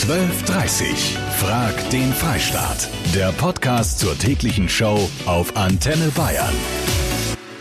12.30 Frag den Freistaat. Der Podcast zur täglichen Show auf Antenne Bayern.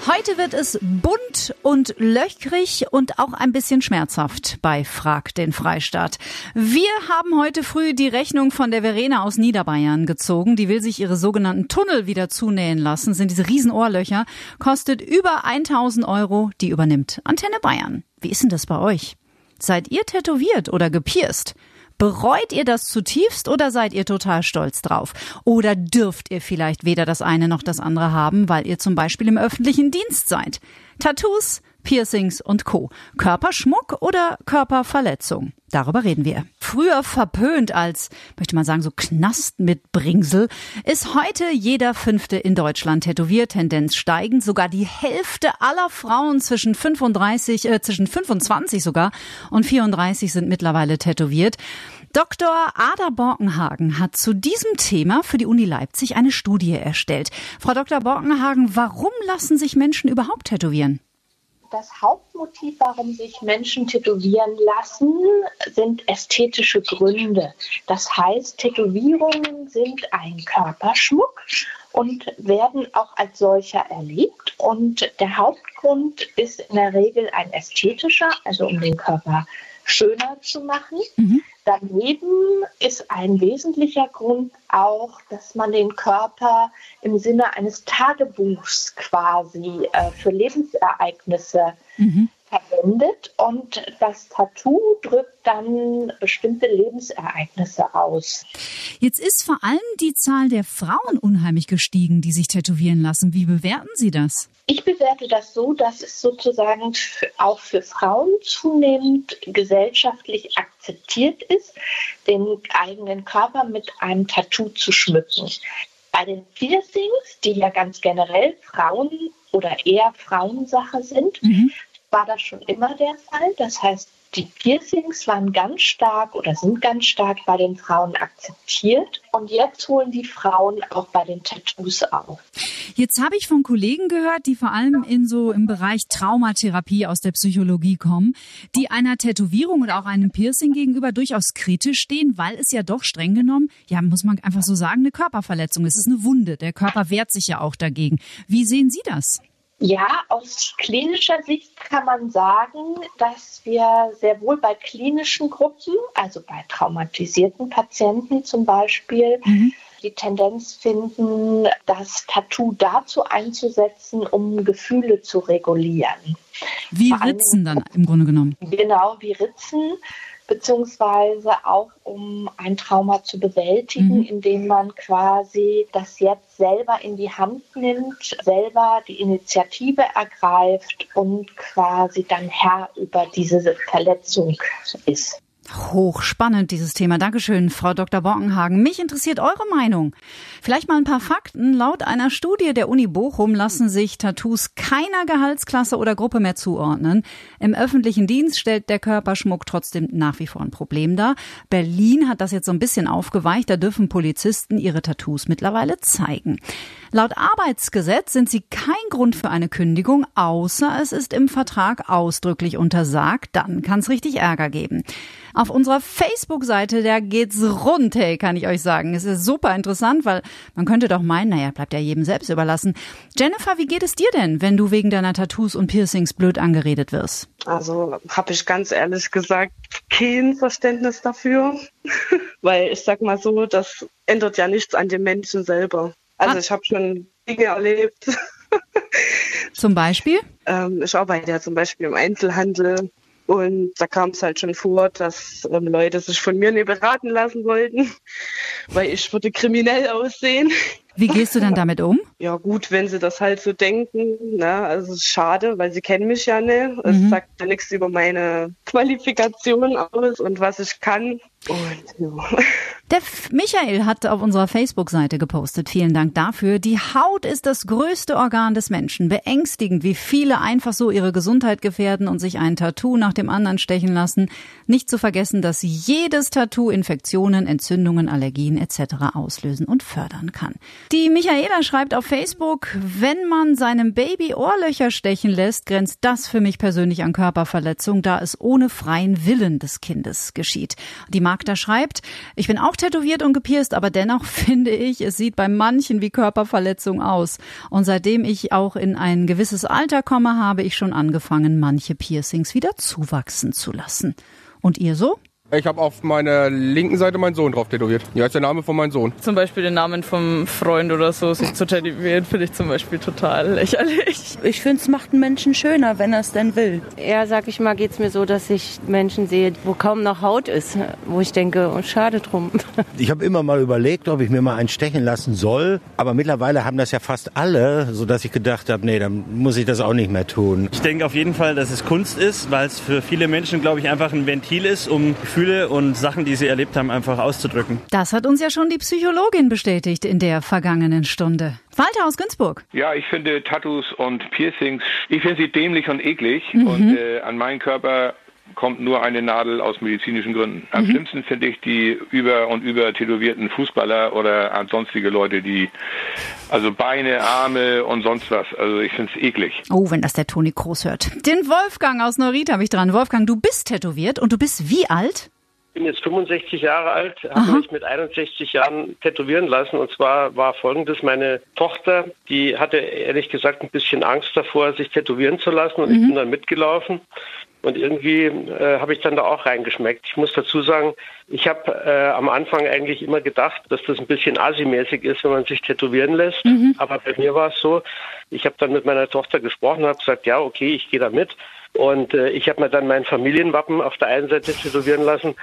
Heute wird es bunt und löchrig und auch ein bisschen schmerzhaft bei Frag den Freistaat. Wir haben heute früh die Rechnung von der Verena aus Niederbayern gezogen. Die will sich ihre sogenannten Tunnel wieder zunähen lassen. Sind diese Riesenohrlöcher. Kostet über 1000 Euro. Die übernimmt Antenne Bayern. Wie ist denn das bei euch? Seid ihr tätowiert oder gepierst? Bereut ihr das zutiefst oder seid ihr total stolz drauf? Oder dürft ihr vielleicht weder das eine noch das andere haben, weil ihr zum Beispiel im öffentlichen Dienst seid? Tattoos, Piercings und Co. Körperschmuck oder Körperverletzung? Darüber reden wir. Früher verpönt als, möchte man sagen, so Knast mit Bringsel, ist heute jeder Fünfte in Deutschland tätowiert, Tendenz steigend. Sogar die Hälfte aller Frauen zwischen 35, äh, zwischen 25 sogar und 34 sind mittlerweile tätowiert. Dr. Ada Borkenhagen hat zu diesem Thema für die Uni Leipzig eine Studie erstellt. Frau Dr. Borkenhagen, warum lassen sich Menschen überhaupt tätowieren? Das Hauptmotiv, warum sich Menschen tätowieren lassen, sind ästhetische Gründe. Das heißt, Tätowierungen sind ein Körperschmuck und werden auch als solcher erlebt. Und der Hauptgrund ist in der Regel ein ästhetischer, also um den Körper schöner zu machen. Mhm. Daneben ist ein wesentlicher Grund auch, dass man den Körper im Sinne eines Tagebuchs quasi äh, für Lebensereignisse mhm verwendet und das Tattoo drückt dann bestimmte Lebensereignisse aus. Jetzt ist vor allem die Zahl der Frauen unheimlich gestiegen, die sich tätowieren lassen. Wie bewerten Sie das? Ich bewerte das so, dass es sozusagen auch für Frauen zunehmend gesellschaftlich akzeptiert ist, den eigenen Körper mit einem Tattoo zu schmücken. Bei den Piercings, die ja ganz generell Frauen oder eher Frauensache sind, mhm war das schon immer der Fall. Das heißt, die Piercings waren ganz stark oder sind ganz stark bei den Frauen akzeptiert. Und jetzt holen die Frauen auch bei den Tattoos auf. Jetzt habe ich von Kollegen gehört, die vor allem in so im Bereich Traumatherapie aus der Psychologie kommen, die einer Tätowierung oder auch einem Piercing gegenüber durchaus kritisch stehen, weil es ja doch streng genommen, ja, muss man einfach so sagen, eine Körperverletzung ist. Es ist eine Wunde. Der Körper wehrt sich ja auch dagegen. Wie sehen Sie das? Ja, aus klinischer Sicht kann man sagen, dass wir sehr wohl bei klinischen Gruppen, also bei traumatisierten Patienten zum Beispiel, mhm. die Tendenz finden, das Tattoo dazu einzusetzen, um Gefühle zu regulieren. Wie Ritzen dann im Grunde genommen. Genau, wie Ritzen beziehungsweise auch um ein Trauma zu bewältigen, mhm. indem man quasi das jetzt selber in die Hand nimmt, selber die Initiative ergreift und quasi dann Herr über diese Verletzung ist. Hochspannend, dieses Thema. Dankeschön, Frau Dr. Borkenhagen. Mich interessiert eure Meinung. Vielleicht mal ein paar Fakten. Laut einer Studie der Uni Bochum lassen sich Tattoos keiner Gehaltsklasse oder Gruppe mehr zuordnen. Im öffentlichen Dienst stellt der Körperschmuck trotzdem nach wie vor ein Problem dar. Berlin hat das jetzt so ein bisschen aufgeweicht. Da dürfen Polizisten ihre Tattoos mittlerweile zeigen. Laut Arbeitsgesetz sind sie kein Grund für eine Kündigung, außer es ist im Vertrag ausdrücklich untersagt. Dann kann es richtig Ärger geben. Auf unserer Facebook-Seite, da geht's rund, hey, kann ich euch sagen. Es ist super interessant, weil man könnte doch meinen, naja, bleibt ja jedem selbst überlassen. Jennifer, wie geht es dir denn, wenn du wegen deiner Tattoos und Piercings blöd angeredet wirst? Also habe ich ganz ehrlich gesagt kein Verständnis dafür, weil ich sag mal so, das ändert ja nichts an den Menschen selber. Also ah. ich habe schon Dinge erlebt. Zum Beispiel? Ähm, ich arbeite ja zum Beispiel im Einzelhandel und da kam es halt schon vor, dass ähm, Leute sich von mir nicht beraten lassen wollten, weil ich würde kriminell aussehen. Wie gehst du dann damit um? Ja gut, wenn sie das halt so denken, ne, also es ist schade, weil sie kennen mich ja nicht. Es mhm. sagt ja nichts über meine Qualifikation aus und was ich kann. Und ja. Der Michael hat auf unserer Facebook-Seite gepostet. Vielen Dank dafür. Die Haut ist das größte Organ des Menschen. Beängstigend, wie viele einfach so ihre Gesundheit gefährden und sich ein Tattoo nach dem anderen stechen lassen. Nicht zu vergessen, dass jedes Tattoo Infektionen, Entzündungen, Allergien etc. auslösen und fördern kann. Die Michaela schreibt auf Facebook, wenn man seinem Baby Ohrlöcher stechen lässt, grenzt das für mich persönlich an Körperverletzung, da es ohne freien Willen des Kindes geschieht. Die Magda schreibt, ich bin auch tätowiert und gepierst, aber dennoch finde ich, es sieht bei manchen wie Körperverletzung aus. Und seitdem ich auch in ein gewisses Alter komme, habe ich schon angefangen, manche Piercings wieder zuwachsen zu lassen. Und ihr so? Ich habe auf meiner linken Seite meinen Sohn drauf tätowiert. Hier ist der Name von meinem Sohn. Zum Beispiel den Namen vom Freund oder so, sich zu tätowieren, finde ich zum Beispiel total lächerlich. Ich finde, es macht einen Menschen schöner, wenn er es denn will. Eher, sag ich mal, geht es mir so, dass ich Menschen sehe, wo kaum noch Haut ist, wo ich denke, oh, schade drum. Ich habe immer mal überlegt, ob ich mir mal einen stechen lassen soll, aber mittlerweile haben das ja fast alle, sodass ich gedacht habe, nee, dann muss ich das auch nicht mehr tun. Ich denke auf jeden Fall, dass es Kunst ist, weil es für viele Menschen, glaube ich, einfach ein Ventil ist, um Gefühle Gefühle und Sachen, die sie erlebt haben, einfach auszudrücken. Das hat uns ja schon die Psychologin bestätigt in der vergangenen Stunde. Walter aus Günzburg. Ja, ich finde Tattoos und Piercings, ich finde sie dämlich und eklig mhm. und äh, an meinen Körper kommt nur eine Nadel aus medizinischen Gründen. Am mhm. schlimmsten finde ich die über und über tätowierten Fußballer oder sonstige Leute, die also Beine, Arme und sonst was. Also ich finde es eklig. Oh, wenn das der Toni Kroos hört. Den Wolfgang aus Neuried habe ich dran. Wolfgang, du bist tätowiert und du bist wie alt? bin jetzt 65 Jahre alt, habe mich mit 61 Jahren tätowieren lassen. Und zwar war folgendes, meine Tochter, die hatte ehrlich gesagt ein bisschen Angst davor, sich tätowieren zu lassen. Und mhm. ich bin dann mitgelaufen. Und irgendwie äh, habe ich dann da auch reingeschmeckt. Ich muss dazu sagen, ich habe äh, am Anfang eigentlich immer gedacht, dass das ein bisschen asimäßig ist, wenn man sich tätowieren lässt. Mhm. Aber bei mir war es so, ich habe dann mit meiner Tochter gesprochen und habe gesagt, ja, okay, ich gehe da mit. Und äh, ich habe mir dann mein Familienwappen auf der einen Seite tätowieren lassen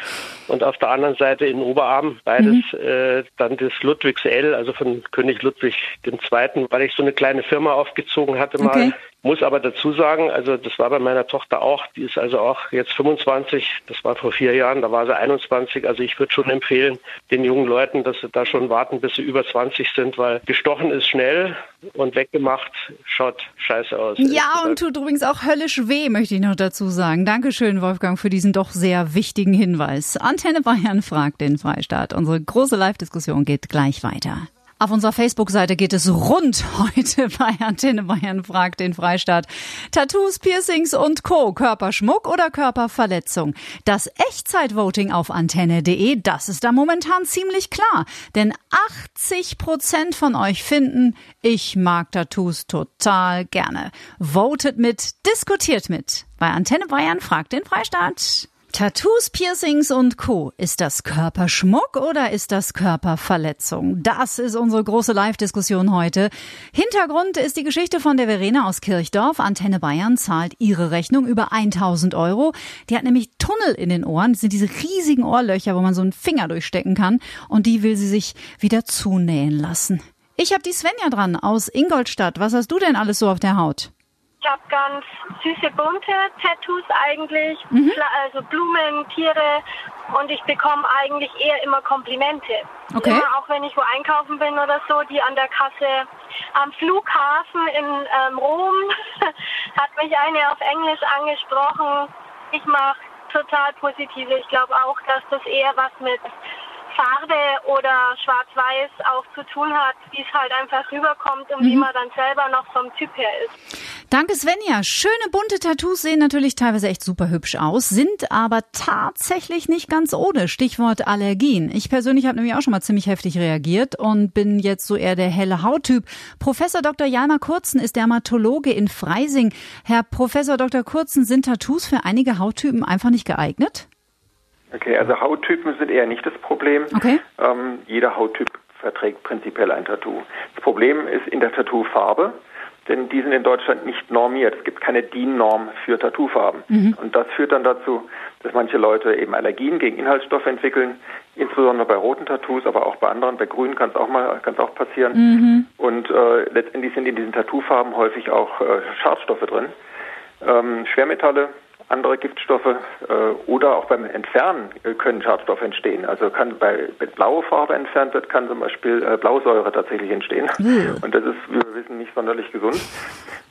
und auf der anderen Seite in den Oberarm beides mhm. äh, dann das Ludwigs L, also von König Ludwig II., weil ich so eine kleine Firma aufgezogen hatte mal. Okay. Muss aber dazu sagen, also das war bei meiner Tochter auch, die ist also auch jetzt 25, das war vor vier Jahren, da war sie 21. Also ich würde schon empfehlen, den jungen Leuten, dass sie da schon warten, bis sie über 20 sind, weil gestochen ist schnell und weggemacht schaut scheiße aus. Ja, und tut übrigens auch höllisch weh, möchte ich noch dazu sagen. Dankeschön, Wolfgang, für diesen doch sehr wichtigen Hinweis. Antenne Bayern fragt den Freistaat. Unsere große Live-Diskussion geht gleich weiter. Auf unserer Facebook-Seite geht es rund heute bei Antenne Bayern fragt den Freistaat. Tattoos, Piercings und Co. Körperschmuck oder Körperverletzung? Das Echtzeitvoting auf antenne.de, das ist da momentan ziemlich klar. Denn 80 Prozent von euch finden, ich mag Tattoos total gerne. Votet mit, diskutiert mit. Bei Antenne Bayern fragt den Freistaat. Tattoos, Piercings und Co. Ist das Körperschmuck oder ist das Körperverletzung? Das ist unsere große Live-Diskussion heute. Hintergrund ist die Geschichte von der Verena aus Kirchdorf. Antenne Bayern zahlt ihre Rechnung über 1000 Euro. Die hat nämlich Tunnel in den Ohren. Das sind diese riesigen Ohrlöcher, wo man so einen Finger durchstecken kann. Und die will sie sich wieder zunähen lassen. Ich habe die Svenja dran aus Ingolstadt. Was hast du denn alles so auf der Haut? Ich habe ganz süße bunte Tattoos eigentlich, mhm. also Blumen, Tiere und ich bekomme eigentlich eher immer Komplimente. Okay. Immer, auch wenn ich wo einkaufen bin oder so, die an der Kasse am Flughafen in ähm, Rom hat mich eine auf Englisch angesprochen. Ich mache total positive. Ich glaube auch, dass das eher was mit Farbe oder Schwarz-Weiß auch zu tun hat, wie es halt einfach rüberkommt und mhm. wie man dann selber noch vom Typ her ist. Danke Svenja. Schöne bunte Tattoos sehen natürlich teilweise echt super hübsch aus, sind aber tatsächlich nicht ganz ohne. Stichwort Allergien. Ich persönlich habe nämlich auch schon mal ziemlich heftig reagiert und bin jetzt so eher der helle Hauttyp. Professor Dr. Jalmar Kurzen ist Dermatologe in Freising. Herr Professor Dr. Kurzen, sind Tattoos für einige Hauttypen einfach nicht geeignet? Okay, also Hauttypen sind eher nicht das Problem. Okay. Ähm, jeder Hauttyp verträgt prinzipiell ein Tattoo. Das Problem ist in der Tattoofarbe, denn die sind in Deutschland nicht normiert. Es gibt keine DIN-Norm für Tattoofarben. Mhm. Und das führt dann dazu, dass manche Leute eben Allergien gegen Inhaltsstoffe entwickeln, insbesondere bei roten Tattoos, aber auch bei anderen. Bei grünen kann es auch mal kann auch passieren. Mhm. Und äh, letztendlich sind in diesen Tattoofarben häufig auch äh, Schadstoffe drin, ähm, Schwermetalle andere Giftstoffe äh, oder auch beim Entfernen äh, können Schadstoffe entstehen. Also kann bei wenn blaue Farbe entfernt wird, kann zum Beispiel äh, Blausäure tatsächlich entstehen. Mhm. Und das ist, wie wir wissen, nicht sonderlich gesund.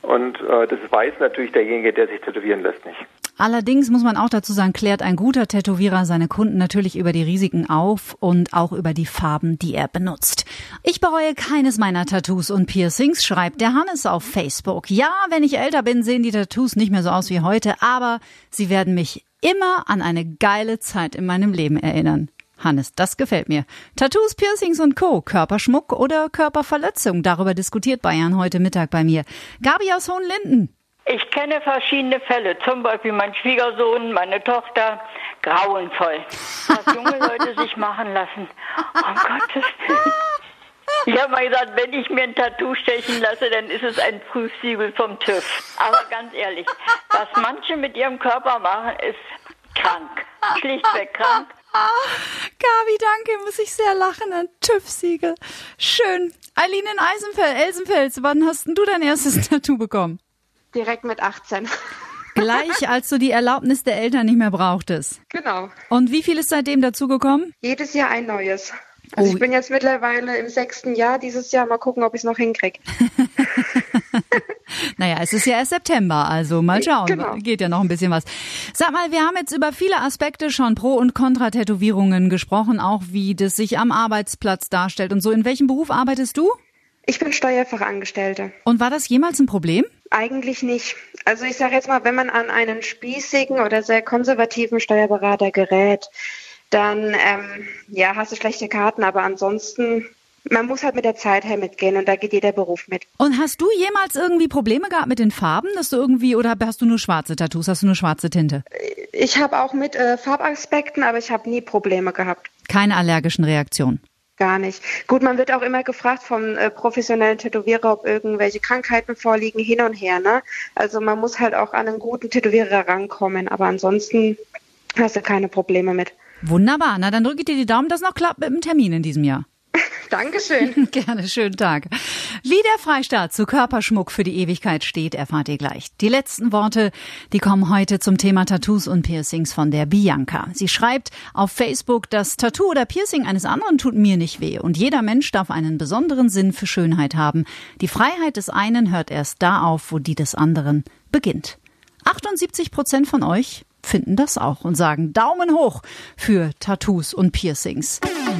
Und äh, das weiß natürlich derjenige, der sich tätowieren lässt, nicht. Allerdings muss man auch dazu sagen, klärt ein guter Tätowierer seine Kunden natürlich über die Risiken auf und auch über die Farben, die er benutzt. Ich bereue keines meiner Tattoos und Piercings, schreibt der Hannes auf Facebook. Ja, wenn ich älter bin, sehen die Tattoos nicht mehr so aus wie heute, aber sie werden mich immer an eine geile Zeit in meinem Leben erinnern. Hannes, das gefällt mir. Tattoos, Piercings und Co. Körperschmuck oder Körperverletzung. Darüber diskutiert Bayern heute Mittag bei mir. Gabi aus Hohenlinden. Ich kenne verschiedene Fälle, zum Beispiel mein Schwiegersohn, meine Tochter, grauenvoll. Was junge Leute sich machen lassen. Um Gottes Willen. Ich habe mal gesagt, wenn ich mir ein Tattoo stechen lasse, dann ist es ein Prüfsiegel vom TÜV. Aber ganz ehrlich, was manche mit ihrem Körper machen, ist krank. Schlichtweg krank. Gabi, danke, muss ich sehr lachen. Ein TÜV-Siegel. Schön. Eileen in Eisenfeld, Elsenfels, wann hast denn du dein erstes Tattoo bekommen? Direkt mit 18. Gleich, als du die Erlaubnis der Eltern nicht mehr brauchtest. Genau. Und wie viel ist seitdem dazugekommen? Jedes Jahr ein neues. Also oh. ich bin jetzt mittlerweile im sechsten Jahr dieses Jahr. Mal gucken, ob ich es noch hinkriege. naja, es ist ja erst September, also mal schauen. Genau. Geht ja noch ein bisschen was. Sag mal, wir haben jetzt über viele Aspekte schon Pro- und Kontra-Tätowierungen gesprochen, auch wie das sich am Arbeitsplatz darstellt und so. In welchem Beruf arbeitest du? Ich bin Steuerfachangestellte. Und war das jemals ein Problem? Eigentlich nicht. Also ich sage jetzt mal, wenn man an einen spießigen oder sehr konservativen Steuerberater gerät, dann ähm, ja, hast du schlechte Karten, aber ansonsten man muss halt mit der Zeit her mitgehen und da geht jeder Beruf mit. Und hast du jemals irgendwie Probleme gehabt mit den Farben, dass du irgendwie oder hast du nur schwarze Tattoos, hast du nur schwarze Tinte? Ich habe auch mit äh, Farbaspekten, aber ich habe nie Probleme gehabt. Keine allergischen Reaktionen. Gar nicht. Gut, man wird auch immer gefragt vom äh, professionellen Tätowierer, ob irgendwelche Krankheiten vorliegen, hin und her. Ne? Also man muss halt auch an einen guten Tätowierer rankommen, aber ansonsten hast du keine Probleme mit. Wunderbar, na dann drücke ich dir die Daumen, dass noch klappt mit dem Termin in diesem Jahr. Dankeschön. Gerne, schönen Tag. Wie der Freistaat zu Körperschmuck für die Ewigkeit steht, erfahrt ihr gleich. Die letzten Worte, die kommen heute zum Thema Tattoos und Piercings von der Bianca. Sie schreibt auf Facebook, das Tattoo oder Piercing eines anderen tut mir nicht weh und jeder Mensch darf einen besonderen Sinn für Schönheit haben. Die Freiheit des einen hört erst da auf, wo die des anderen beginnt. 78 Prozent von euch finden das auch und sagen Daumen hoch für Tattoos und Piercings.